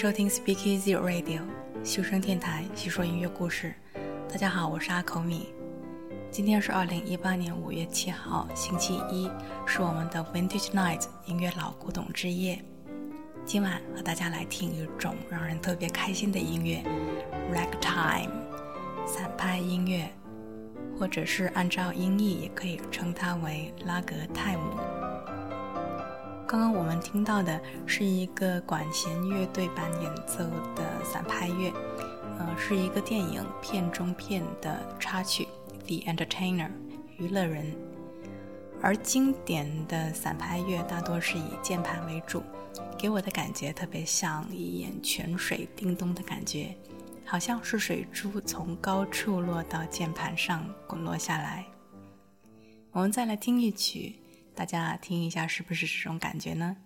收听 Speak Easy Radio 修声电台，细说音乐故事。大家好，我是阿口米。今天是二零一八年五月七号，星期一，是我们的 Vintage Night 音乐老古董之夜。今晚和大家来听一种让人特别开心的音乐，Ragtime，散拍音乐，或者是按照音译也可以称它为拉格泰姆。刚刚我们听到的是一个管弦乐队版演奏的散拍乐，呃，是一个电影片中片的插曲《The Entertainer》娱乐人。而经典的散拍乐大多是以键盘为主，给我的感觉特别像一眼泉水叮咚的感觉，好像是水珠从高处落到键盘上滚落下来。我们再来听一曲。大家听一下，是不是这种感觉呢？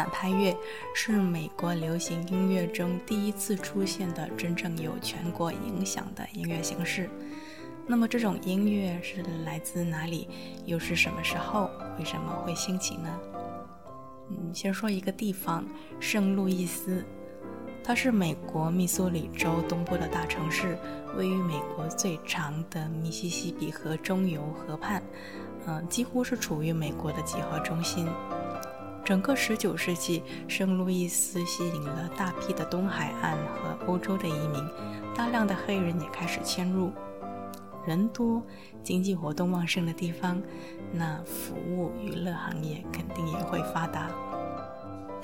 反拍乐是美国流行音乐中第一次出现的真正有全国影响的音乐形式。那么，这种音乐是来自哪里？又是什么时候？为什么会兴起呢？嗯，先说一个地方，圣路易斯。它是美国密苏里州东部的大城市，位于美国最长的密西西比河中游河畔，嗯，几乎是处于美国的几何中心。整个19世纪，圣路易斯吸引了大批的东海岸和欧洲的移民，大量的黑人也开始迁入。人多、经济活动旺盛的地方，那服务娱乐行业肯定也会发达。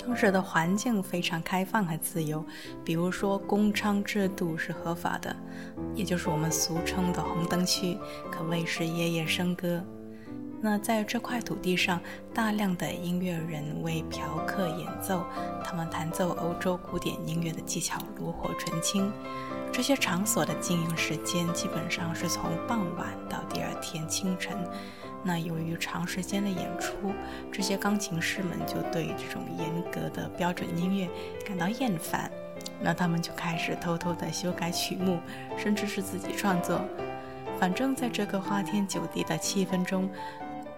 当时的环境非常开放和自由，比如说公娼制度是合法的，也就是我们俗称的红灯区，可谓是夜夜笙歌。那在这块土地上，大量的音乐人为嫖客演奏，他们弹奏欧洲古典音乐的技巧炉火纯青。这些场所的经营时间基本上是从傍晚到第二天清晨。那由于长时间的演出，这些钢琴师们就对这种严格的标准音乐感到厌烦，那他们就开始偷偷地修改曲目，甚至是自己创作。反正，在这个花天酒地的气氛中，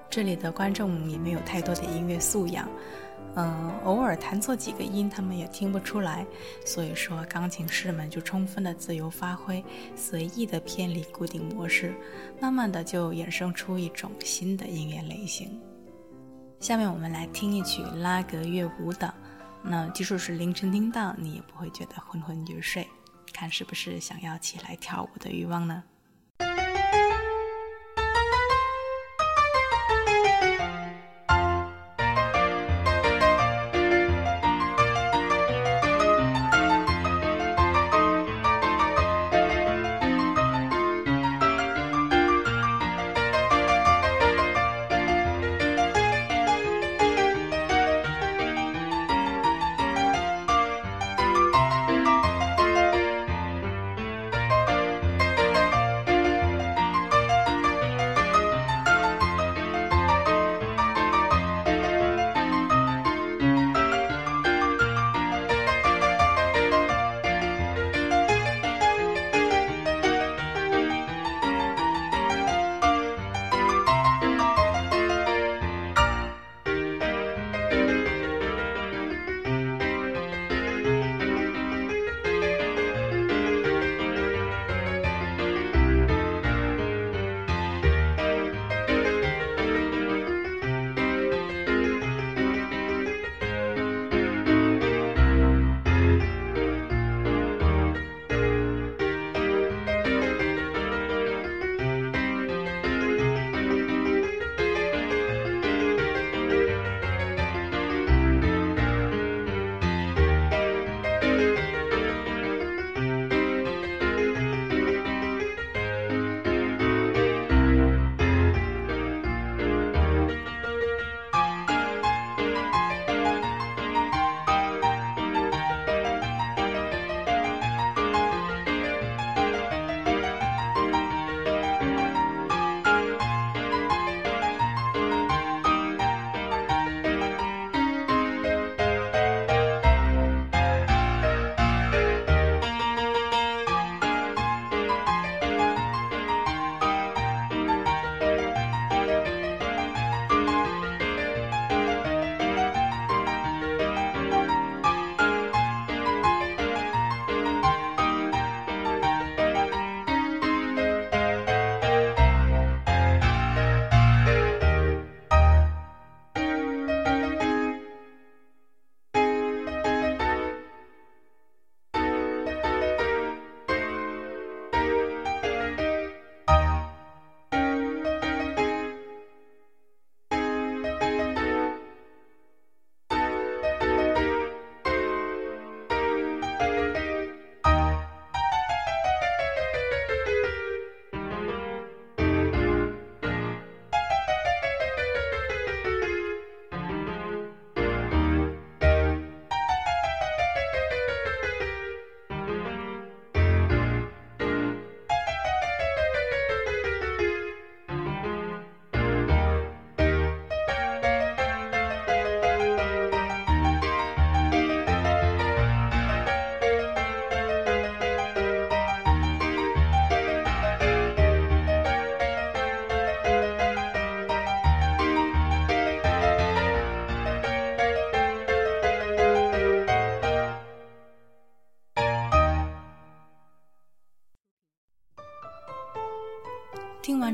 这里的观众也没有太多的音乐素养。嗯，偶尔弹错几个音，他们也听不出来。所以说，钢琴师们就充分的自由发挥，随意的偏离固定模式，慢慢的就衍生出一种新的音乐类型。下面我们来听一曲拉格乐舞蹈。那即使是凌晨听到，你也不会觉得昏昏欲睡，看是不是想要起来跳舞的欲望呢？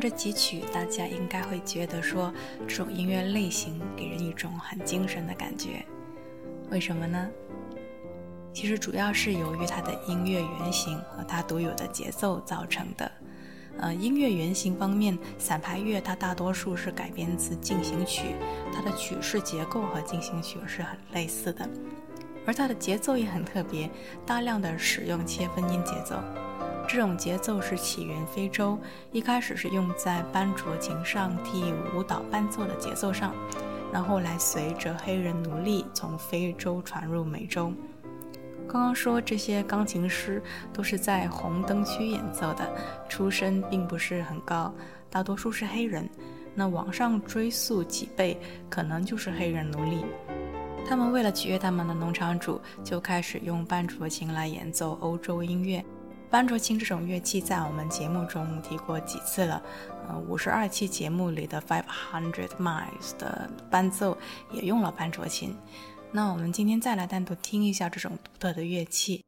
这几曲，大家应该会觉得说，这种音乐类型给人一种很精神的感觉。为什么呢？其实主要是由于它的音乐原型和它独有的节奏造成的。呃，音乐原型方面，散拍乐它大多数是改编自进行曲，它的曲式结构和进行曲是很类似的，而它的节奏也很特别，大量的使用切分音节奏。这种节奏是起源非洲，一开始是用在班卓琴上替舞蹈伴奏的节奏上，然后来随着黑人奴隶从非洲传入美洲。刚刚说这些钢琴师都是在红灯区演奏的，出身并不是很高，大多数是黑人。那往上追溯几辈，可能就是黑人奴隶。他们为了取悦他们的农场主，就开始用半卓琴来演奏欧洲音乐。班卓琴这种乐器在我们节目中提过几次了，呃，五十二期节目里的 Five Hundred Miles 的伴奏也用了班卓琴。那我们今天再来单独听一下这种独特的乐器。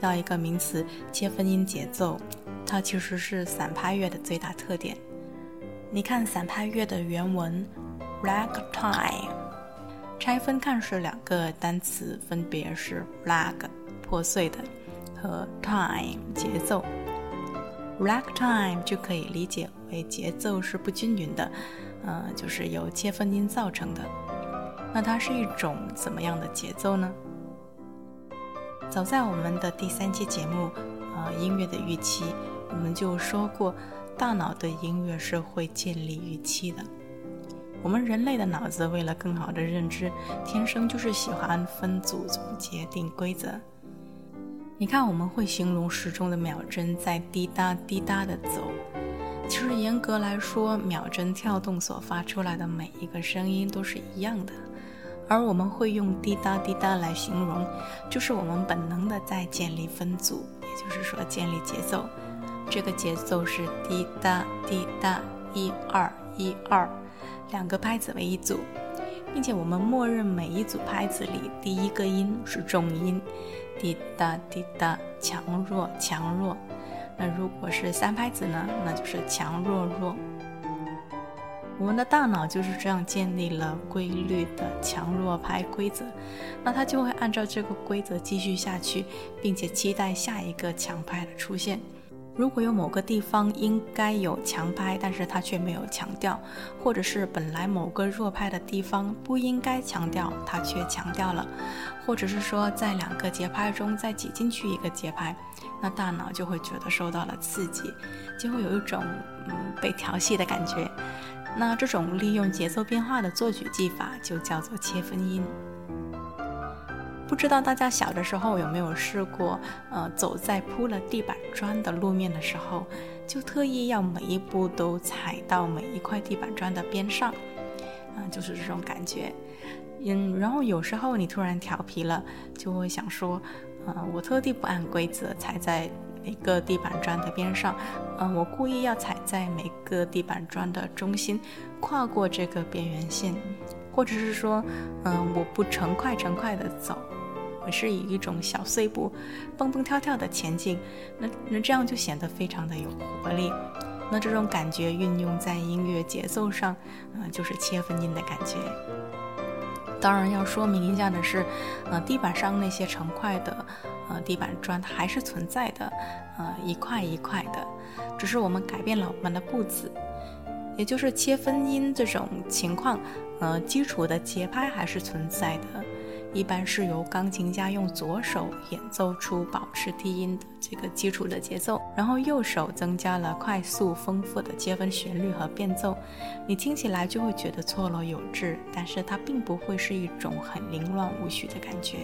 到一个名词——切分音节奏，它其实是散拍乐的最大特点。你看散拍乐的原文，ragtime，拆分看是两个单词，分别是 rag，破碎的，和 time，节奏。ragtime 就可以理解为节奏是不均匀的，呃，就是由切分音造成的。那它是一种怎么样的节奏呢？早在我们的第三期节目，呃，音乐的预期，我们就说过，大脑对音乐是会建立预期的。我们人类的脑子为了更好的认知，天生就是喜欢分组、总结、定规则。你看，我们会形容时钟的秒针在滴答滴答的走，其实严格来说，秒针跳动所发出来的每一个声音都是一样的。而我们会用滴答滴答来形容，就是我们本能的在建立分组，也就是说建立节奏。这个节奏是滴答滴答，一二一二，两个拍子为一组，并且我们默认每一组拍子里第一个音是重音，滴答滴答，强弱强弱。那如果是三拍子呢？那就是强弱弱。我们的大脑就是这样建立了规律的强弱拍规则，那它就会按照这个规则继续下去，并且期待下一个强拍的出现。如果有某个地方应该有强拍，但是它却没有强调，或者是本来某个弱拍的地方不应该强调，它却强调了，或者是说在两个节拍中再挤进去一个节拍，那大脑就会觉得受到了刺激，就会有一种嗯被调戏的感觉。那这种利用节奏变化的作曲技法就叫做切分音。不知道大家小的时候有没有试过，呃，走在铺了地板砖的路面的时候，就特意要每一步都踩到每一块地板砖的边上，啊，就是这种感觉。嗯，然后有时候你突然调皮了，就会想说，呃，我特地不按规则踩在。每个地板砖的边上，嗯，我故意要踩在每个地板砖的中心，跨过这个边缘线，或者是说，嗯，我不成块成块的走，我是以一种小碎步蹦蹦跳跳的前进，那那这样就显得非常的有活力。那这种感觉运用在音乐节奏上，呃，就是切分音的感觉。当然要说明一下的是，呃，地板上那些成块的，呃，地板砖它还是存在的，呃，一块一块的，只是我们改变了我们的步子，也就是切分音这种情况，呃，基础的节拍还是存在的。一般是由钢琴家用左手演奏出保持低音的这个基础的节奏，然后右手增加了快速丰富的切分旋律和变奏，你听起来就会觉得错落有致，但是它并不会是一种很凌乱无序的感觉。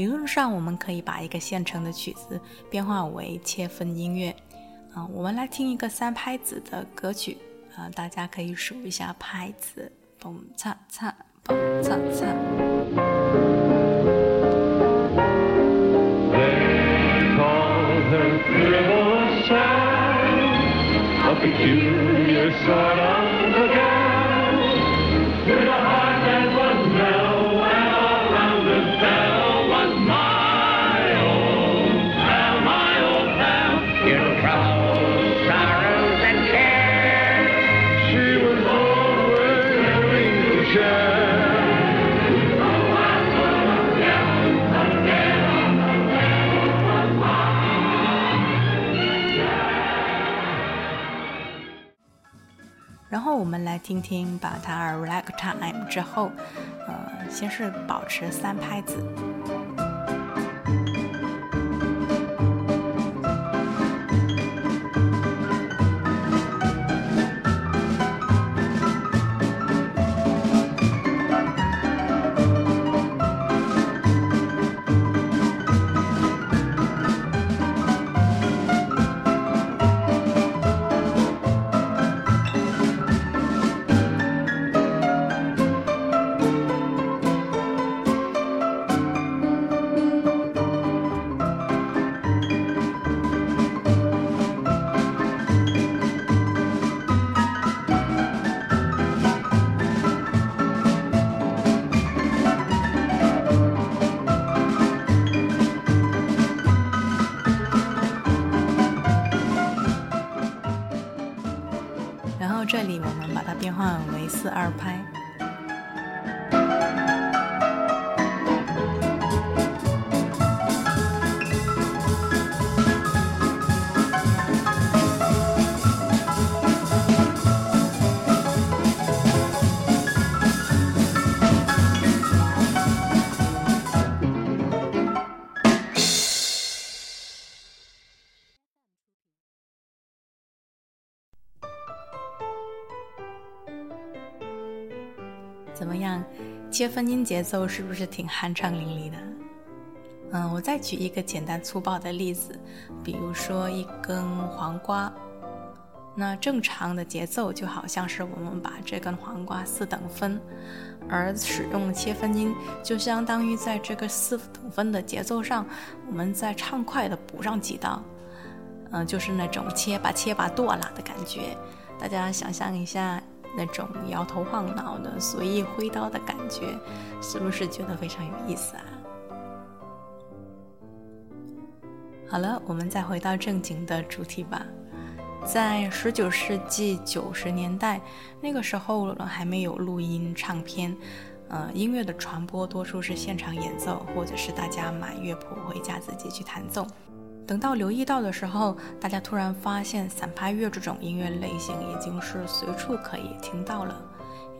理论上，我们可以把一个现成的曲子变化为切分音乐。啊，我们来听一个三拍子的歌曲。啊，大家可以数一下拍子，嘣嚓嚓，嘣嚓嚓。我们来听听，把它 relax time 之后，呃，先是保持三拍子。切分音节奏是不是挺酣畅淋漓的？嗯，我再举一个简单粗暴的例子，比如说一根黄瓜，那正常的节奏就好像是我们把这根黄瓜四等分，而使用切分音就相当于在这个四等分的节奏上，我们再畅快的补上几刀，嗯，就是那种切吧切吧剁啦的感觉，大家想象一下。那种摇头晃脑的随意挥刀的感觉，是不是觉得非常有意思啊？好了，我们再回到正经的主题吧。在十九世纪九十年代，那个时候还没有录音唱片，呃，音乐的传播多数是现场演奏，或者是大家买乐谱回家自己去弹奏。等到留意到的时候，大家突然发现散拍乐这种音乐类型已经是随处可以听到了，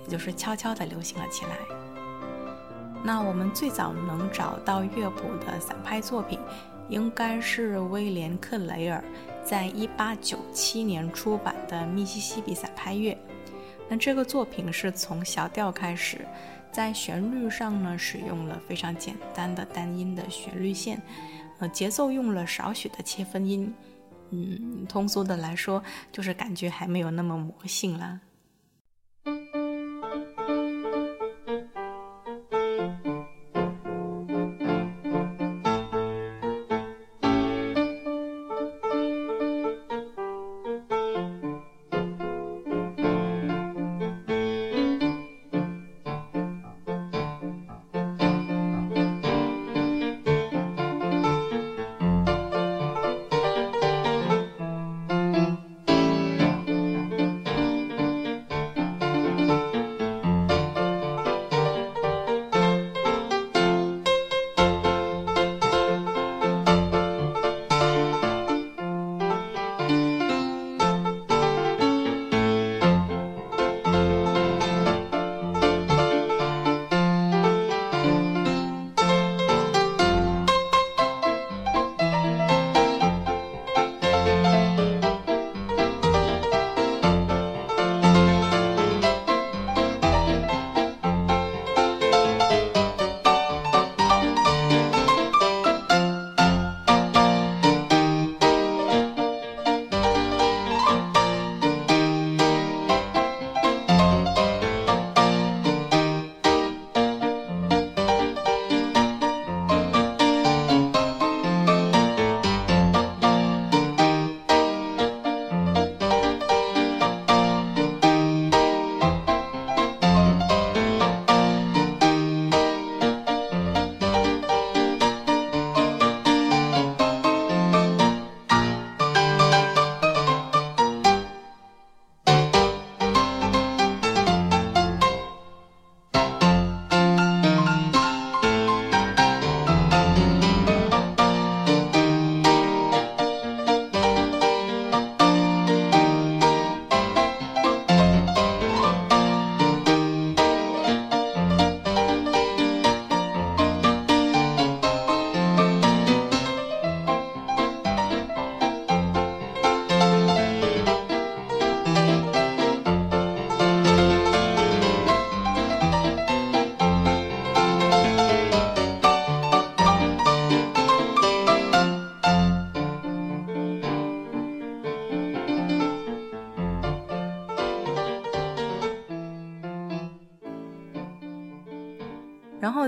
也就是悄悄地流行了起来。那我们最早能找到乐谱的散拍作品，应该是威廉·克雷尔在1897年出版的《密西西比散拍乐》。那这个作品是从小调开始，在旋律上呢，使用了非常简单的单音的旋律线。呃，节奏用了少许的切分音，嗯，通俗的来说，就是感觉还没有那么魔性了。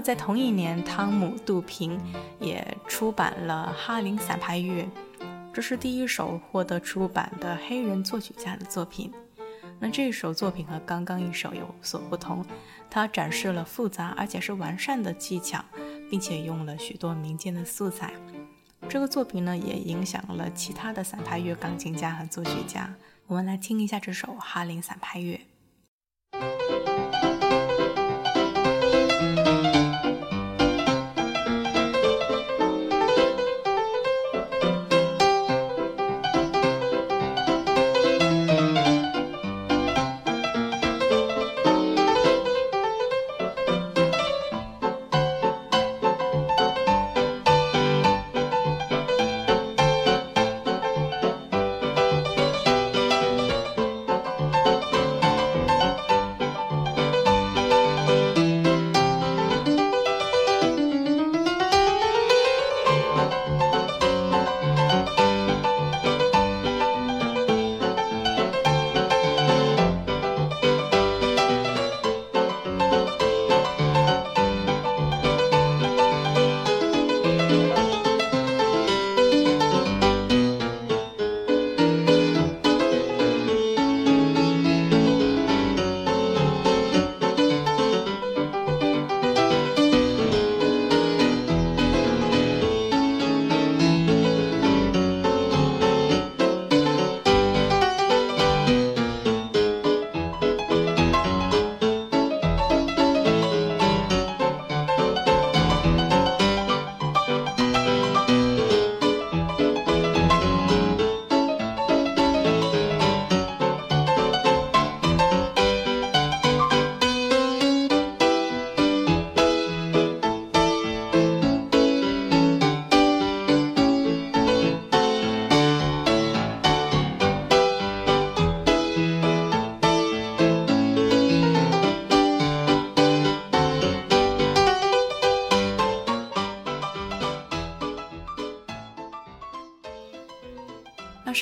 在同一年，汤姆·杜平也出版了《哈林散拍乐》，这是第一首获得出版的黑人作曲家的作品。那这首作品和刚刚一首有所不同，它展示了复杂而且是完善的技巧，并且用了许多民间的素材。这个作品呢，也影响了其他的散拍乐钢琴家和作曲家。我们来听一下这首《哈林散拍乐》。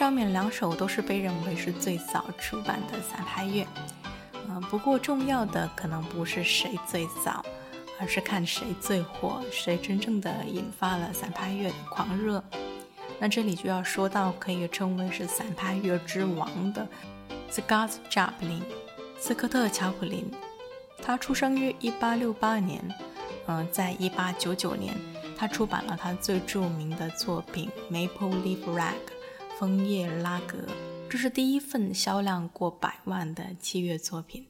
上面两首都是被认为是最早出版的散拍乐，嗯，不过重要的可能不是谁最早，而是看谁最火，谁真正的引发了散拍乐的狂热。那这里就要说到可以称为是散拍乐之王的 Scott Joplin，斯科特·乔普林。他出生于1868年，嗯，在1899年，他出版了他最著名的作品《Maple Leaf Rag》。枫叶拉格，这是第一份销量过百万的器乐作品。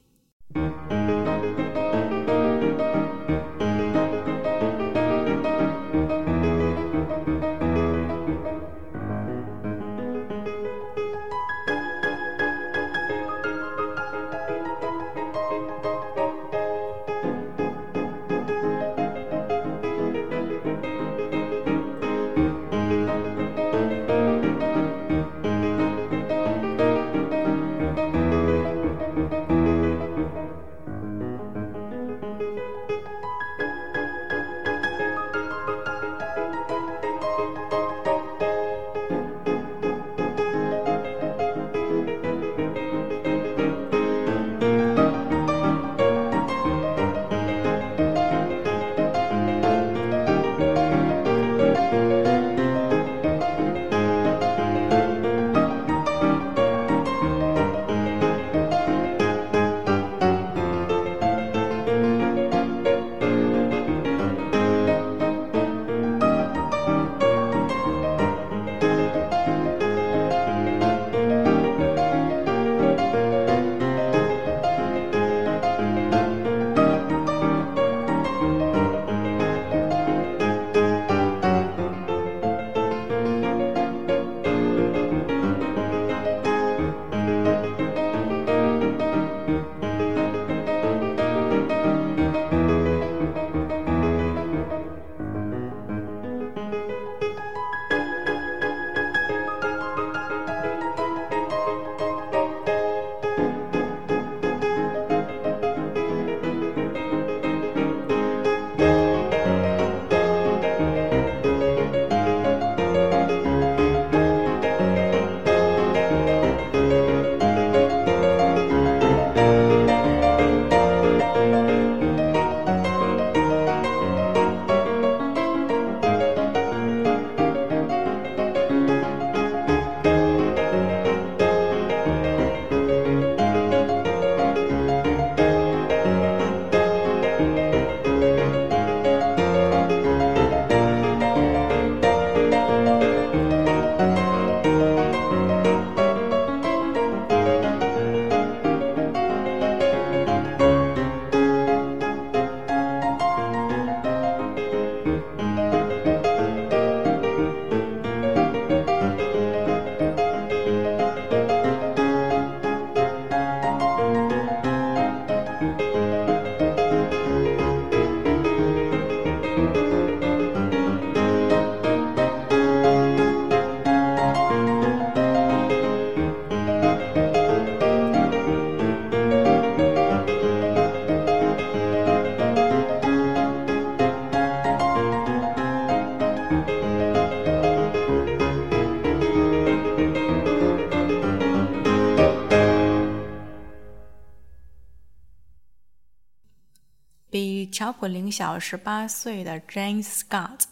年小十八岁的 Jane Scott，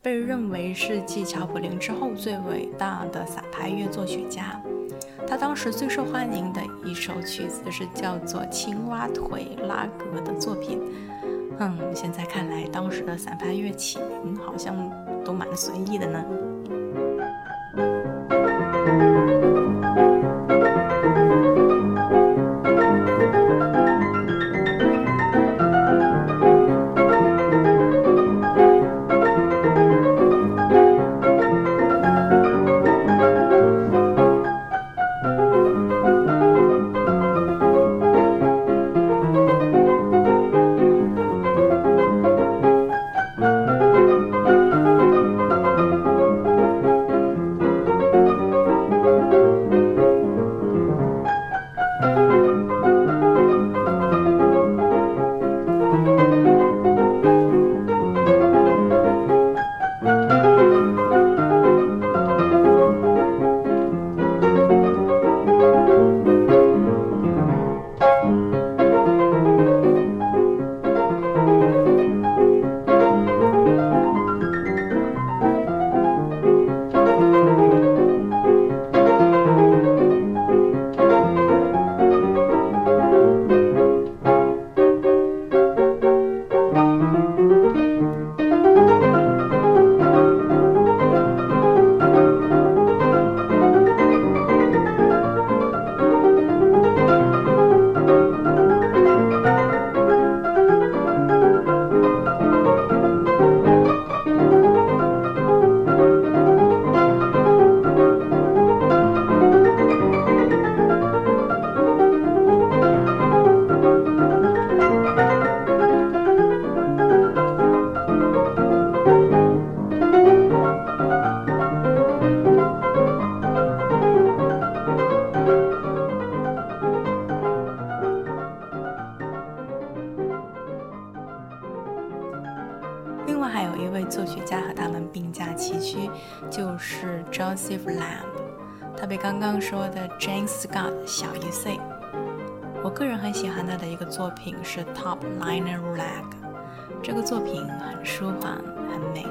被认为是继乔普林之后最伟大的散拍乐作曲家。他当时最受欢迎的一首曲子是叫做《青蛙腿拉格》的作品。嗯，现在看来，当时的散拍乐起名好像都蛮随意的呢。另外还有一位作曲家和他们并驾齐驱，就是 Joseph Lamb。他比刚刚说的 James Scott 小一岁。我个人很喜欢他的一个作品是 Top Liner Rag。这个作品很舒缓，很美，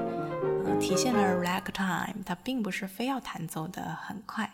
呃，体现了 Ragtime。它并不是非要弹奏的很快。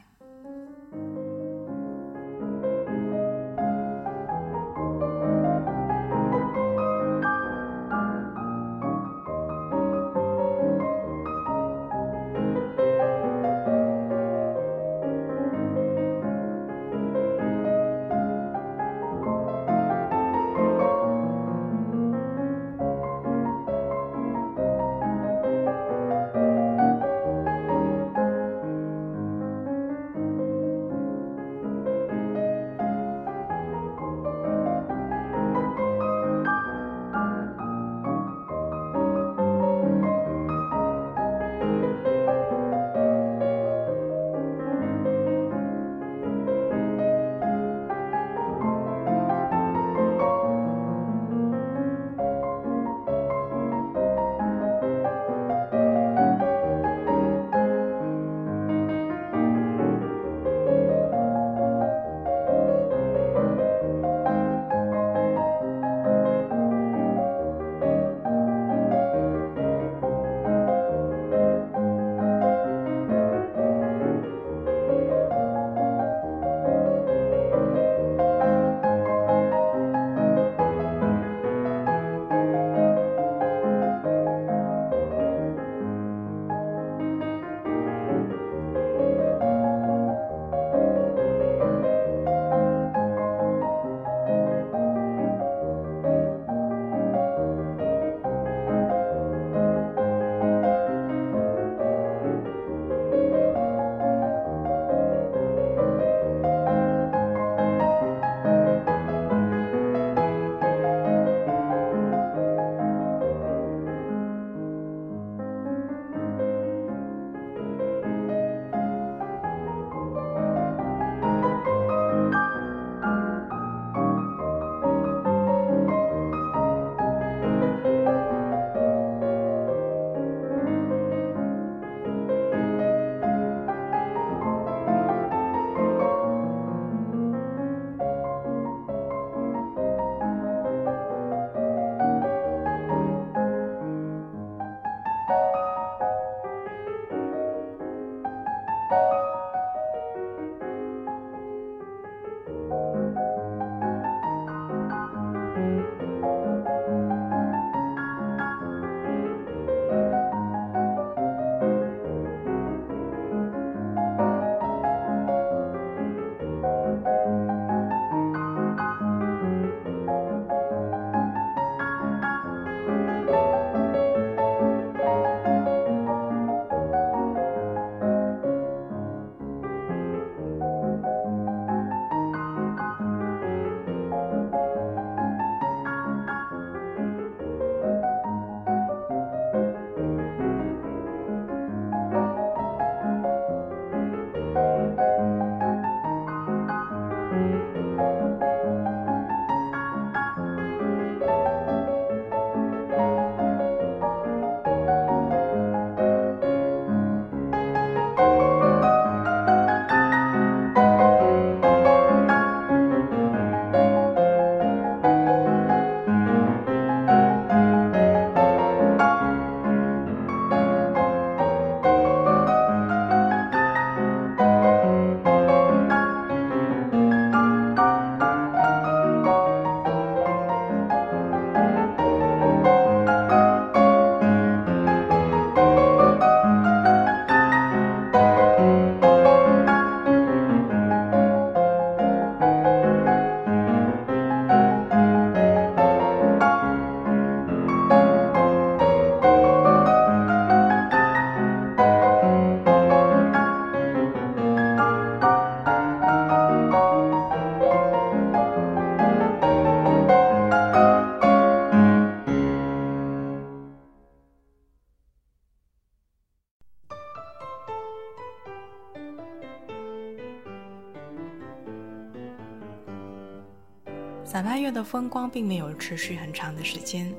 风光并没有持续很长的时间。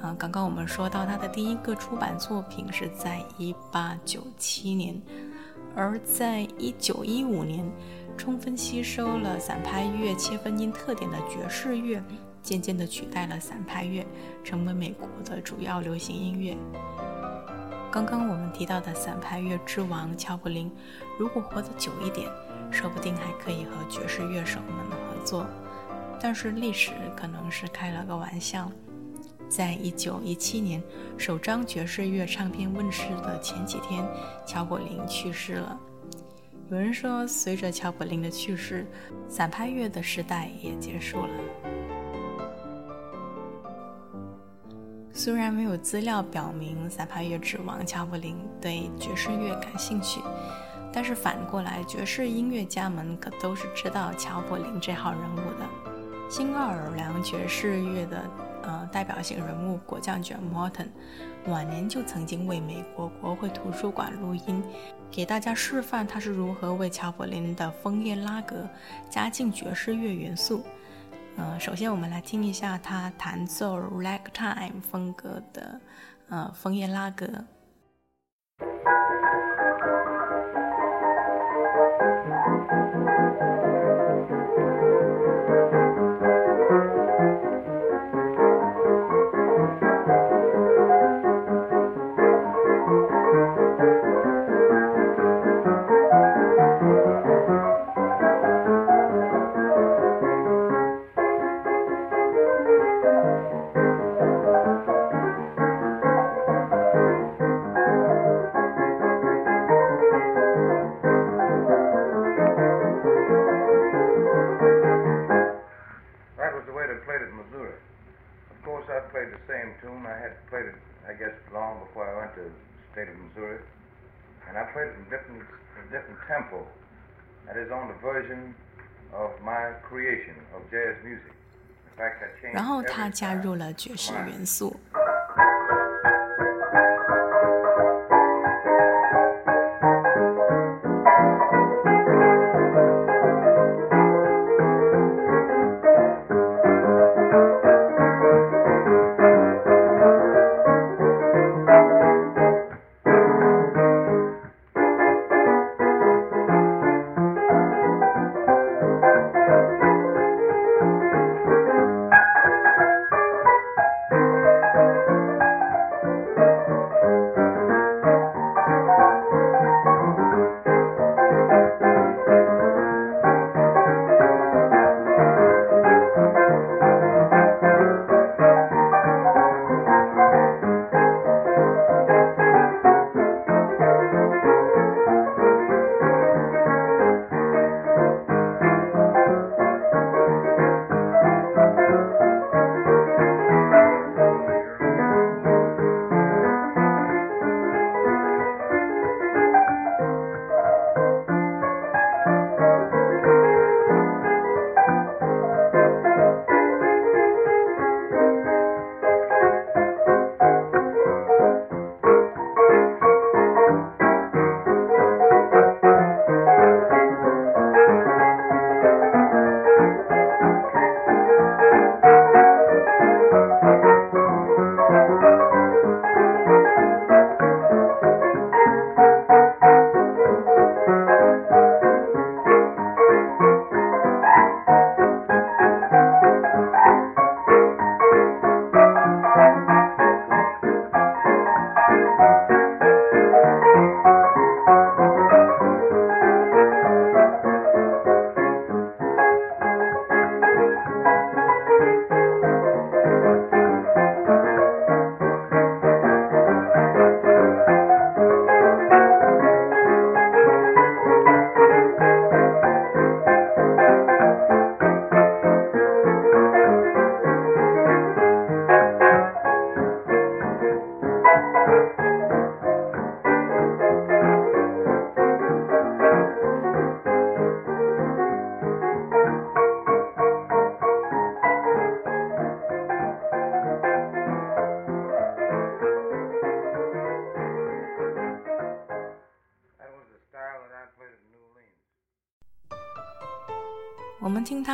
啊，刚刚我们说到他的第一个出版作品是在1897年，而在1915年，充分吸收了散拍乐切分音特点的爵士乐，渐渐地取代了散拍乐，成为美国的主要流行音乐。刚刚我们提到的散拍乐之王乔布林，如果活得久一点，说不定还可以和爵士乐手们合作。但是历史可能是开了个玩笑。在一九一七年首张爵士乐唱片问世的前几天，乔柏林去世了。有人说，随着乔柏林的去世，散拍乐的时代也结束了。虽然没有资料表明散拍乐之王乔柏林对爵士乐感兴趣，但是反过来，爵士音乐家们可都是知道乔柏林这号人物的。新奥尔良爵士乐的。呃，代表性人物果酱卷 Morton，晚年就曾经为美国国会图书馆录音，给大家示范他是如何为乔柏林的枫叶拉格加进爵士乐元素。呃，首先我们来听一下他弹奏 Ragtime 风格的呃枫叶拉格。然后他加入了爵士元素。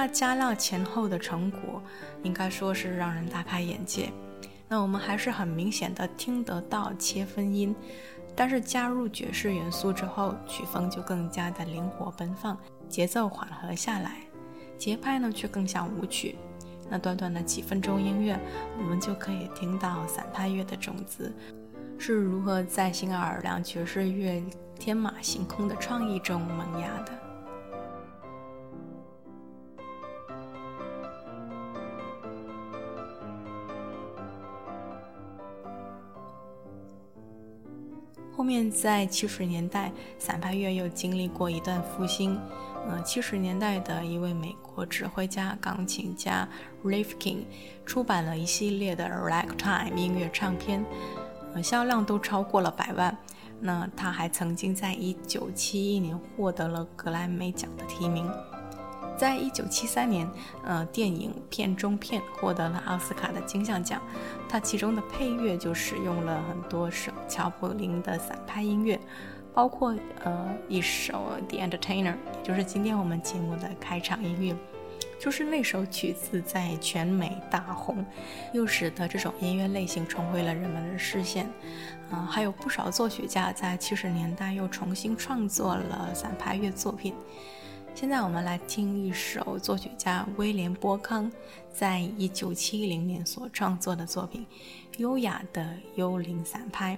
加料前后的成果，应该说是让人大开眼界。那我们还是很明显的听得到切分音，但是加入爵士元素之后，曲风就更加的灵活奔放，节奏缓和下来，节拍呢却更像舞曲。那短短的几分钟音乐，我们就可以听到散拍乐的种子是如何在新奥尔良爵士乐天马行空的创意中萌芽的。后面在七十年代，散拍乐又经历过一段复兴。呃，七十年代的一位美国指挥家、钢琴家 Rifkin 出版了一系列的 ragtime 音乐唱片，呃，销量都超过了百万。那他还曾经在一九七一年获得了格莱美奖的提名。在一九七三年，呃，电影片中片获得了奥斯卡的金像奖。它其中的配乐就使用了很多首乔布林的散拍音乐，包括呃一首《The Entertainer》，也就是今天我们节目的开场音乐。就是那首曲子在全美大红，又使得这种音乐类型重回了人们的视线。啊，还有不少作曲家在七十年代又重新创作了散拍乐作品。现在我们来听一首作曲家威廉波康在一九七零年所创作的作品《优雅的幽灵散拍》。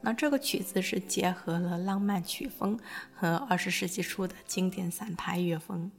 那这个曲子是结合了浪漫曲风和二十世纪初的经典散拍乐风。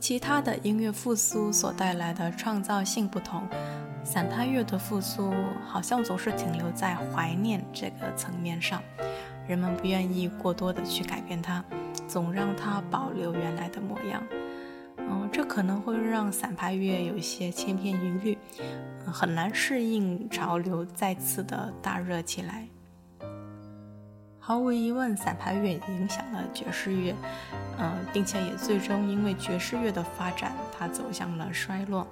其他的音乐复苏所带来的创造性不同，散拍乐的复苏好像总是停留在怀念这个层面上，人们不愿意过多的去改变它，总让它保留原来的模样。嗯，这可能会让散拍乐有一些千篇一律，很难适应潮流再次的大热起来。毫无疑问，散拍乐影响了爵士乐，嗯，并且也最终因为爵士乐的发展，它走向了衰落。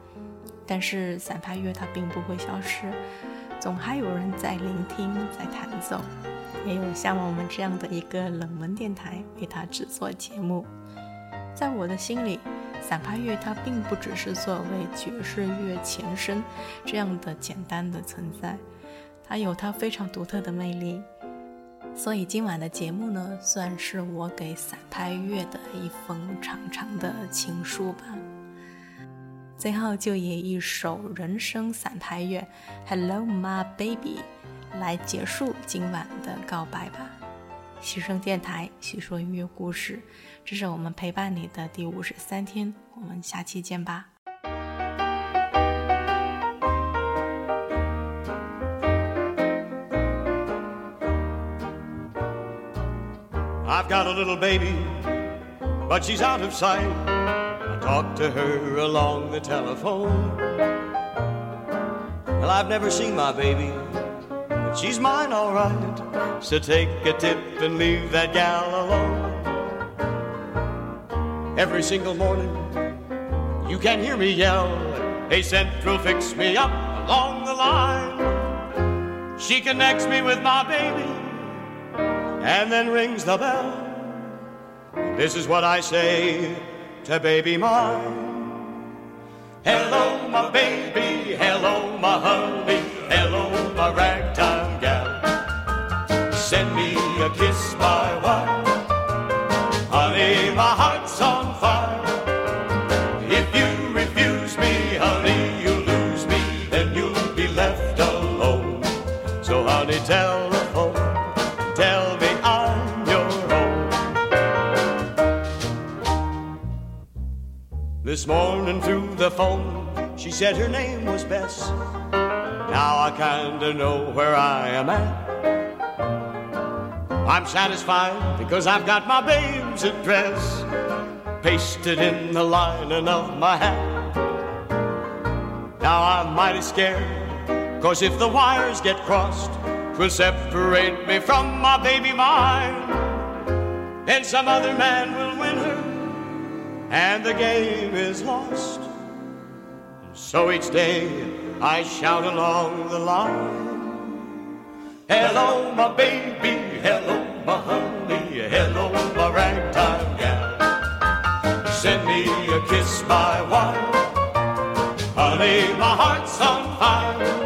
但是散拍乐它并不会消失，总还有人在聆听，在弹奏，也有像我们这样的一个冷门电台为它制作节目。在我的心里。散拍乐它并不只是作为爵士乐前身这样的简单的存在，它有它非常独特的魅力。所以今晚的节目呢，算是我给散拍乐的一封长长的情书吧。最后就以一首人声散拍乐《Hello My Baby》来结束今晚的告白吧。喜声电台，喜说音乐故事。这是我们陪伴你的第五十三天，我们下期见吧。I've got a little baby, but she's out of sight. I talk to her along the telephone. Well, I've never seen my baby, but she's mine all right. So take a tip and leave that gal alone every single morning. You can hear me yell, Hey Central, fix me up along the line. She connects me with my baby and then rings the bell. This is what I say to baby mine. Hello, my baby, hello, my honey, hello, my ragtime gal. Send me a kiss, my wife. Honey, my heart's This morning through the phone, she said her name was Bess. Now I kinda know where I am at. I'm satisfied because I've got my babe's address pasted in the lining of my hat. Now I'm mighty scared, cause if the wires get crossed, twill separate me from my baby mine. And some other man and the game is lost. So each day I shout along the line. Hello, my baby, hello, my honey, hello, my ragtime gal. Send me a kiss, my wife. Honey, my heart's on fire.